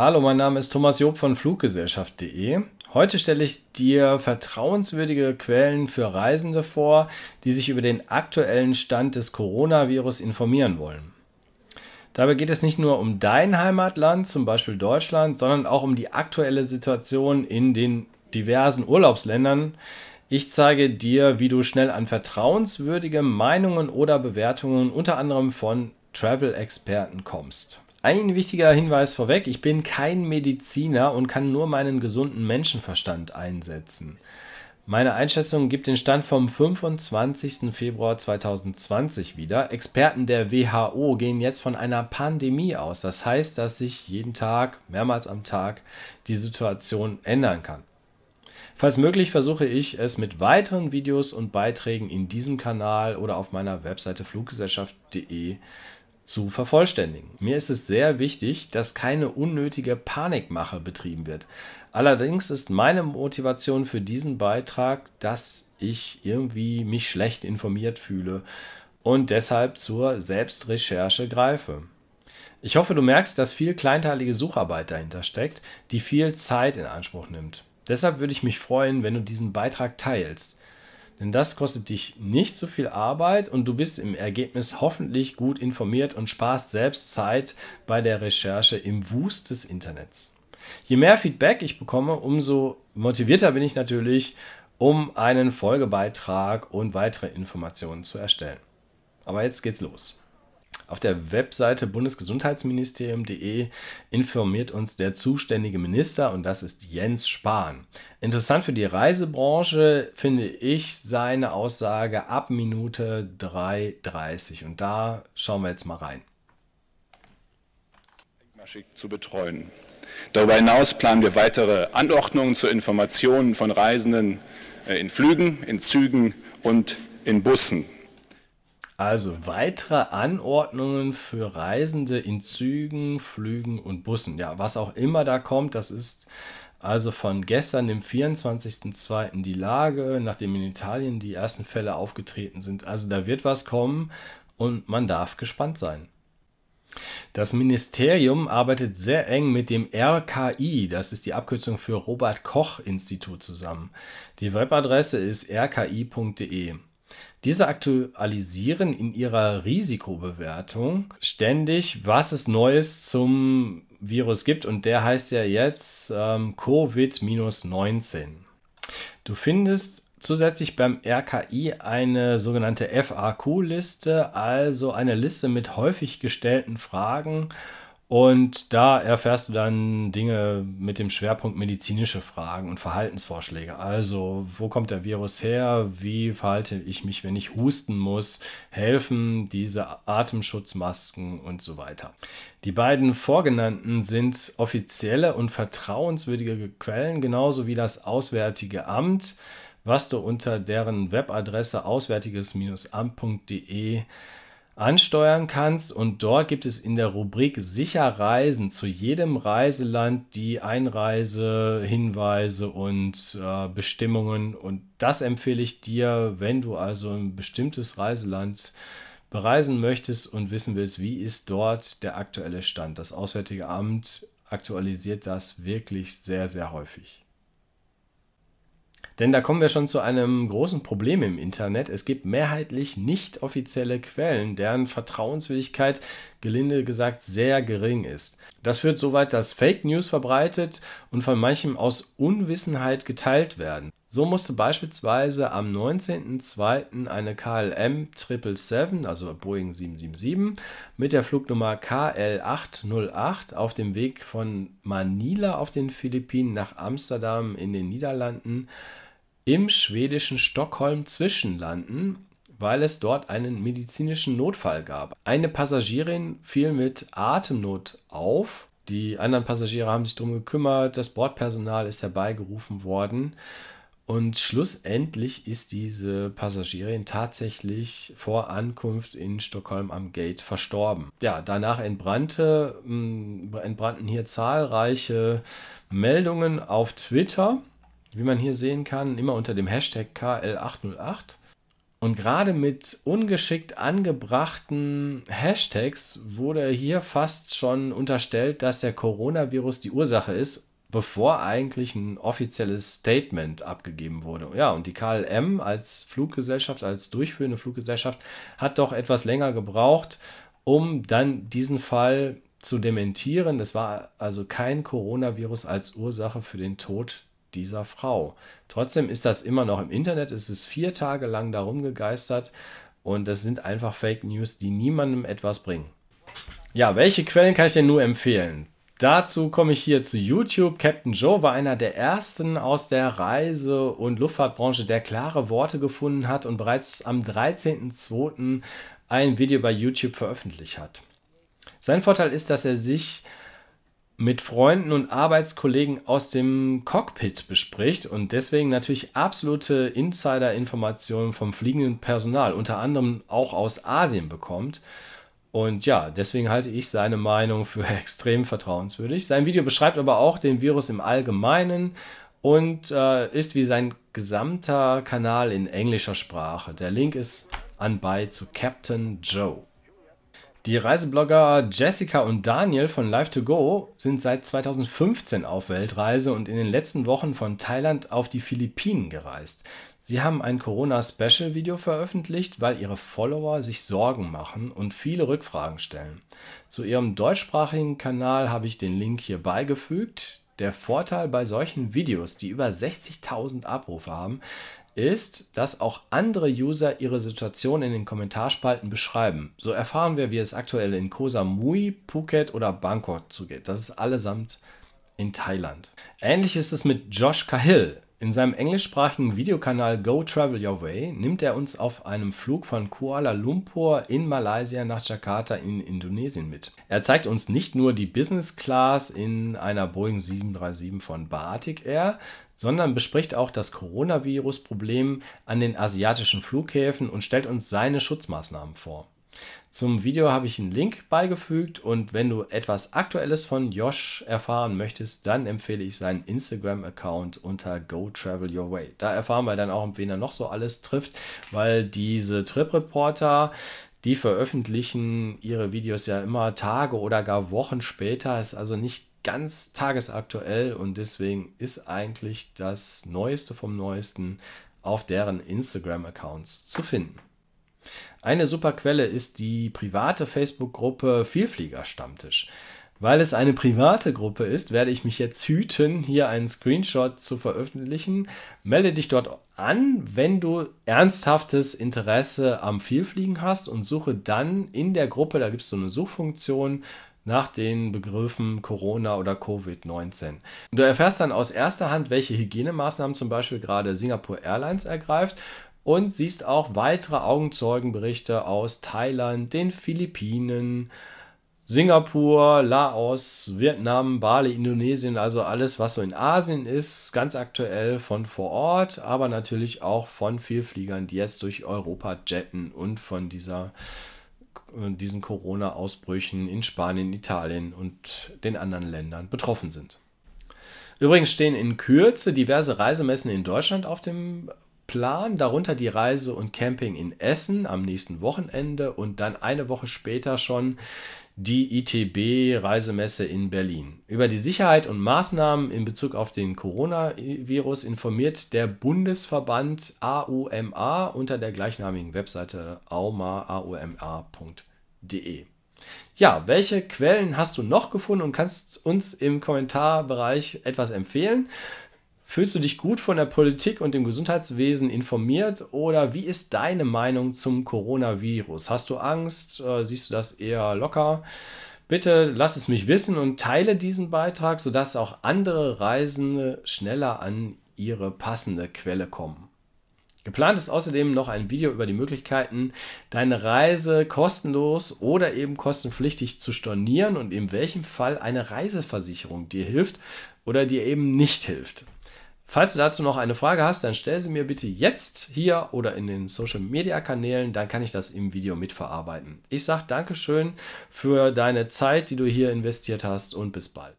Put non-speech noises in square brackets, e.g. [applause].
Hallo, mein Name ist Thomas Job von Fluggesellschaft.de. Heute stelle ich dir vertrauenswürdige Quellen für Reisende vor, die sich über den aktuellen Stand des Coronavirus informieren wollen. Dabei geht es nicht nur um dein Heimatland, zum Beispiel Deutschland, sondern auch um die aktuelle Situation in den diversen Urlaubsländern. Ich zeige dir, wie du schnell an vertrauenswürdige Meinungen oder Bewertungen unter anderem von Travel-Experten kommst. Ein wichtiger Hinweis vorweg, ich bin kein Mediziner und kann nur meinen gesunden Menschenverstand einsetzen. Meine Einschätzung gibt den Stand vom 25. Februar 2020 wieder. Experten der WHO gehen jetzt von einer Pandemie aus. Das heißt, dass sich jeden Tag, mehrmals am Tag, die Situation ändern kann. Falls möglich versuche ich es mit weiteren Videos und Beiträgen in diesem Kanal oder auf meiner Webseite fluggesellschaft.de zu vervollständigen. Mir ist es sehr wichtig, dass keine unnötige Panikmache betrieben wird. Allerdings ist meine Motivation für diesen Beitrag, dass ich irgendwie mich schlecht informiert fühle und deshalb zur Selbstrecherche greife. Ich hoffe, du merkst, dass viel kleinteilige Sucharbeit dahinter steckt, die viel Zeit in Anspruch nimmt. Deshalb würde ich mich freuen, wenn du diesen Beitrag teilst. Denn das kostet dich nicht so viel Arbeit und du bist im Ergebnis hoffentlich gut informiert und sparst selbst Zeit bei der Recherche im Wust des Internets. Je mehr Feedback ich bekomme, umso motivierter bin ich natürlich, um einen Folgebeitrag und weitere Informationen zu erstellen. Aber jetzt geht's los. Auf der Webseite bundesgesundheitsministerium.de informiert uns der zuständige Minister und das ist Jens Spahn. Interessant für die Reisebranche finde ich seine Aussage ab Minute 3.30 und da schauen wir jetzt mal rein. zu betreuen. Darüber hinaus planen wir weitere Anordnungen zur Information von Reisenden äh, in Flügen, in Zügen und in Bussen. Also weitere Anordnungen für Reisende in Zügen, Flügen und Bussen. Ja, was auch immer da kommt, das ist also von gestern, dem 24.02. die Lage, nachdem in Italien die ersten Fälle aufgetreten sind. Also da wird was kommen und man darf gespannt sein. Das Ministerium arbeitet sehr eng mit dem RKI, das ist die Abkürzung für Robert Koch Institut zusammen. Die Webadresse ist rki.de. Diese aktualisieren in ihrer Risikobewertung ständig, was es Neues zum Virus gibt und der heißt ja jetzt ähm, Covid-19. Du findest zusätzlich beim RKI eine sogenannte FAQ-Liste, also eine Liste mit häufig gestellten Fragen und da erfährst du dann Dinge mit dem Schwerpunkt medizinische Fragen und Verhaltensvorschläge. Also, wo kommt der Virus her? Wie verhalte ich mich, wenn ich husten muss? Helfen diese Atemschutzmasken und so weiter. Die beiden vorgenannten sind offizielle und vertrauenswürdige Quellen, genauso wie das Auswärtige Amt, was du unter deren Webadresse auswärtiges-amt.de ansteuern kannst. Und dort gibt es in der Rubrik Sicher Reisen zu jedem Reiseland die Einreisehinweise und äh, Bestimmungen. Und das empfehle ich dir, wenn du also ein bestimmtes Reiseland bereisen möchtest und wissen willst, wie ist dort der aktuelle Stand. Das Auswärtige Amt aktualisiert das wirklich sehr, sehr häufig. Denn da kommen wir schon zu einem großen Problem im Internet. Es gibt mehrheitlich nicht offizielle Quellen, deren Vertrauenswürdigkeit, gelinde gesagt, sehr gering ist. Das führt so weit, dass Fake News verbreitet und von manchem aus Unwissenheit geteilt werden. So musste beispielsweise am 19.02. eine KLM 777, also Boeing 777, mit der Flugnummer KL808 auf dem Weg von Manila auf den Philippinen nach Amsterdam in den Niederlanden im schwedischen Stockholm zwischenlanden, weil es dort einen medizinischen Notfall gab. Eine Passagierin fiel mit Atemnot auf. Die anderen Passagiere haben sich darum gekümmert, das Bordpersonal ist herbeigerufen worden und schlussendlich ist diese Passagierin tatsächlich vor Ankunft in Stockholm am Gate verstorben. Ja, danach entbrannte, entbrannten hier zahlreiche Meldungen auf Twitter wie man hier sehen kann, immer unter dem Hashtag KL808. Und gerade mit ungeschickt angebrachten Hashtags wurde hier fast schon unterstellt, dass der Coronavirus die Ursache ist, bevor eigentlich ein offizielles Statement abgegeben wurde. Ja, und die KLM als Fluggesellschaft, als durchführende Fluggesellschaft, hat doch etwas länger gebraucht, um dann diesen Fall zu dementieren. Es war also kein Coronavirus als Ursache für den Tod dieser Frau. Trotzdem ist das immer noch im Internet. Es ist vier Tage lang darum gegeistert und das sind einfach Fake News, die niemandem etwas bringen. Ja, welche Quellen kann ich denn nur empfehlen? Dazu komme ich hier zu YouTube. Captain Joe war einer der ersten aus der Reise- und Luftfahrtbranche, der klare Worte gefunden hat und bereits am 13.02. ein Video bei YouTube veröffentlicht hat. Sein Vorteil ist, dass er sich mit Freunden und Arbeitskollegen aus dem Cockpit bespricht und deswegen natürlich absolute Insider-Informationen vom fliegenden Personal, unter anderem auch aus Asien bekommt. Und ja, deswegen halte ich seine Meinung für [laughs] extrem vertrauenswürdig. Sein Video beschreibt aber auch den Virus im Allgemeinen und äh, ist wie sein gesamter Kanal in englischer Sprache. Der Link ist anbei zu Captain Joe. Die Reiseblogger Jessica und Daniel von Live2Go sind seit 2015 auf Weltreise und in den letzten Wochen von Thailand auf die Philippinen gereist. Sie haben ein Corona-Special-Video veröffentlicht, weil ihre Follower sich Sorgen machen und viele Rückfragen stellen. Zu ihrem deutschsprachigen Kanal habe ich den Link hier beigefügt. Der Vorteil bei solchen Videos, die über 60.000 Abrufe haben, ist, dass auch andere User ihre Situation in den Kommentarspalten beschreiben. So erfahren wir, wie es aktuell in Koh Samui, Phuket oder Bangkok zugeht. Das ist allesamt in Thailand. Ähnlich ist es mit Josh Cahill. In seinem englischsprachigen Videokanal Go Travel Your Way nimmt er uns auf einem Flug von Kuala Lumpur in Malaysia nach Jakarta in Indonesien mit. Er zeigt uns nicht nur die Business Class in einer Boeing 737 von Batik Air, sondern bespricht auch das Coronavirus-Problem an den asiatischen Flughäfen und stellt uns seine Schutzmaßnahmen vor. Zum Video habe ich einen Link beigefügt und wenn du etwas Aktuelles von Josh erfahren möchtest, dann empfehle ich seinen Instagram-Account unter Go Travel Your Way. Da erfahren wir dann auch, wen er noch so alles trifft, weil diese Trip-Reporter, die veröffentlichen ihre Videos ja immer Tage oder gar Wochen später, ist also nicht ganz tagesaktuell und deswegen ist eigentlich das Neueste vom Neuesten auf deren Instagram-Accounts zu finden. Eine super Quelle ist die private Facebook-Gruppe Vielflieger Stammtisch. Weil es eine private Gruppe ist, werde ich mich jetzt hüten, hier einen Screenshot zu veröffentlichen. Melde dich dort an, wenn du ernsthaftes Interesse am Vielfliegen hast und suche dann in der Gruppe, da gibt es so eine Suchfunktion, nach den Begriffen Corona oder Covid-19. Du erfährst dann aus erster Hand, welche Hygienemaßnahmen zum Beispiel gerade Singapore Airlines ergreift und siehst auch weitere Augenzeugenberichte aus Thailand, den Philippinen, Singapur, Laos, Vietnam, Bali, Indonesien, also alles, was so in Asien ist, ganz aktuell von vor Ort, aber natürlich auch von Vielfliegern, die jetzt durch Europa jetten und von dieser, äh, diesen Corona-Ausbrüchen in Spanien, Italien und den anderen Ländern betroffen sind. Übrigens stehen in Kürze diverse Reisemessen in Deutschland auf dem Plan, darunter die Reise und Camping in Essen am nächsten Wochenende und dann eine Woche später schon die ITB-Reisemesse in Berlin. Über die Sicherheit und Maßnahmen in Bezug auf den Coronavirus informiert der Bundesverband AUMA unter der gleichnamigen Webseite auma.de. Ja, welche Quellen hast du noch gefunden und kannst uns im Kommentarbereich etwas empfehlen? Fühlst du dich gut von der Politik und dem Gesundheitswesen informiert oder wie ist deine Meinung zum Coronavirus? Hast du Angst? Äh, siehst du das eher locker? Bitte lass es mich wissen und teile diesen Beitrag, sodass auch andere Reisende schneller an ihre passende Quelle kommen. Geplant ist außerdem noch ein Video über die Möglichkeiten, deine Reise kostenlos oder eben kostenpflichtig zu stornieren und in welchem Fall eine Reiseversicherung dir hilft oder dir eben nicht hilft. Falls du dazu noch eine Frage hast, dann stell sie mir bitte jetzt hier oder in den Social Media Kanälen, dann kann ich das im Video mitverarbeiten. Ich sage Dankeschön für deine Zeit, die du hier investiert hast und bis bald.